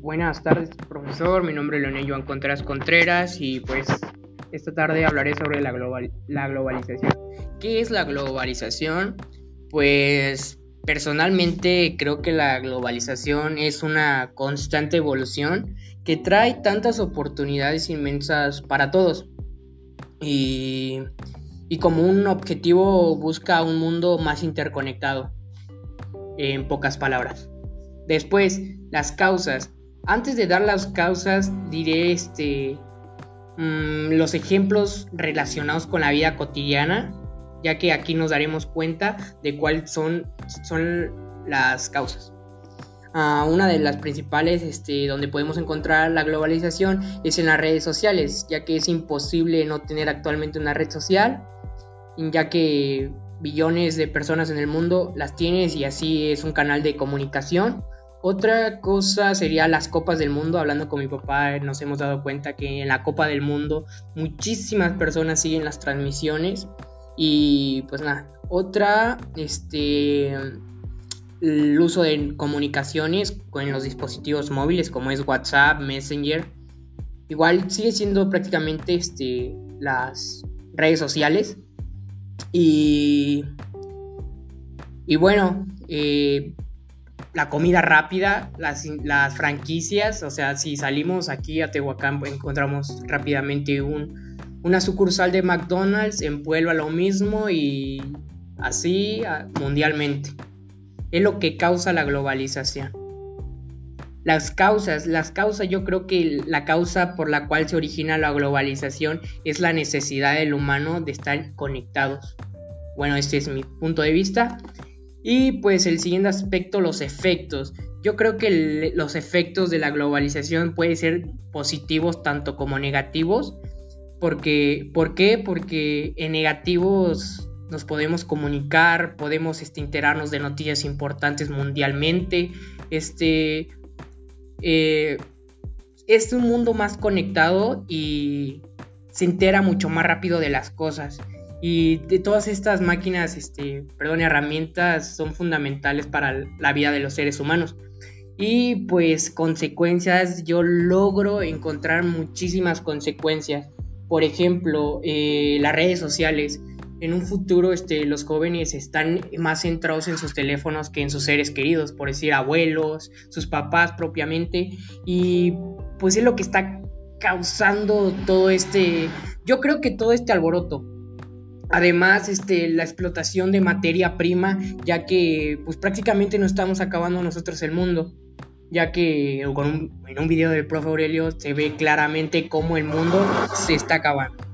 Buenas tardes, profesor. Mi nombre es Leonel Joan Contreras Contreras y pues esta tarde hablaré sobre la, global la globalización. ¿Qué es la globalización? Pues personalmente creo que la globalización es una constante evolución que trae tantas oportunidades inmensas para todos. Y, y como un objetivo busca un mundo más interconectado, en pocas palabras. Después, las causas. Antes de dar las causas, diré este, mm, los ejemplos relacionados con la vida cotidiana, ya que aquí nos daremos cuenta de cuáles son, son las causas. Ah, una de las principales este, donde podemos encontrar la globalización es en las redes sociales, ya que es imposible no tener actualmente una red social, ya que billones de personas en el mundo las tienes y así es un canal de comunicación otra cosa sería las copas del mundo. Hablando con mi papá nos hemos dado cuenta que en la Copa del Mundo muchísimas personas siguen las transmisiones. Y pues nada, otra, este, el uso de comunicaciones con los dispositivos móviles como es WhatsApp, Messenger. Igual sigue siendo prácticamente este, las redes sociales. Y, y bueno, eh, la comida rápida, las, franquicias, o sea, si salimos aquí a Tehuacán encontramos rápidamente un, una sucursal de McDonald's, en Puebla lo mismo y así mundialmente. Es lo que causa la globalización. Las causas, las causas, yo creo que la causa por la cual se origina la globalización es la necesidad del humano de estar conectados. Bueno, este es mi punto de vista. Y pues el siguiente aspecto, los efectos. Yo creo que los efectos de la globalización pueden ser positivos tanto como negativos. Porque, ¿Por qué? Porque en negativos nos podemos comunicar, podemos este, enterarnos de noticias importantes mundialmente. Este, eh, es un mundo más conectado y se entera mucho más rápido de las cosas. Y de todas estas máquinas, este, perdón, herramientas son fundamentales para la vida de los seres humanos. Y pues consecuencias, yo logro encontrar muchísimas consecuencias. Por ejemplo, eh, las redes sociales. En un futuro este, los jóvenes están más centrados en sus teléfonos que en sus seres queridos, por decir abuelos, sus papás propiamente. Y pues es lo que está causando todo este, yo creo que todo este alboroto Además, este, la explotación de materia prima, ya que pues prácticamente no estamos acabando nosotros el mundo, ya que en un video del profe Aurelio se ve claramente cómo el mundo se está acabando.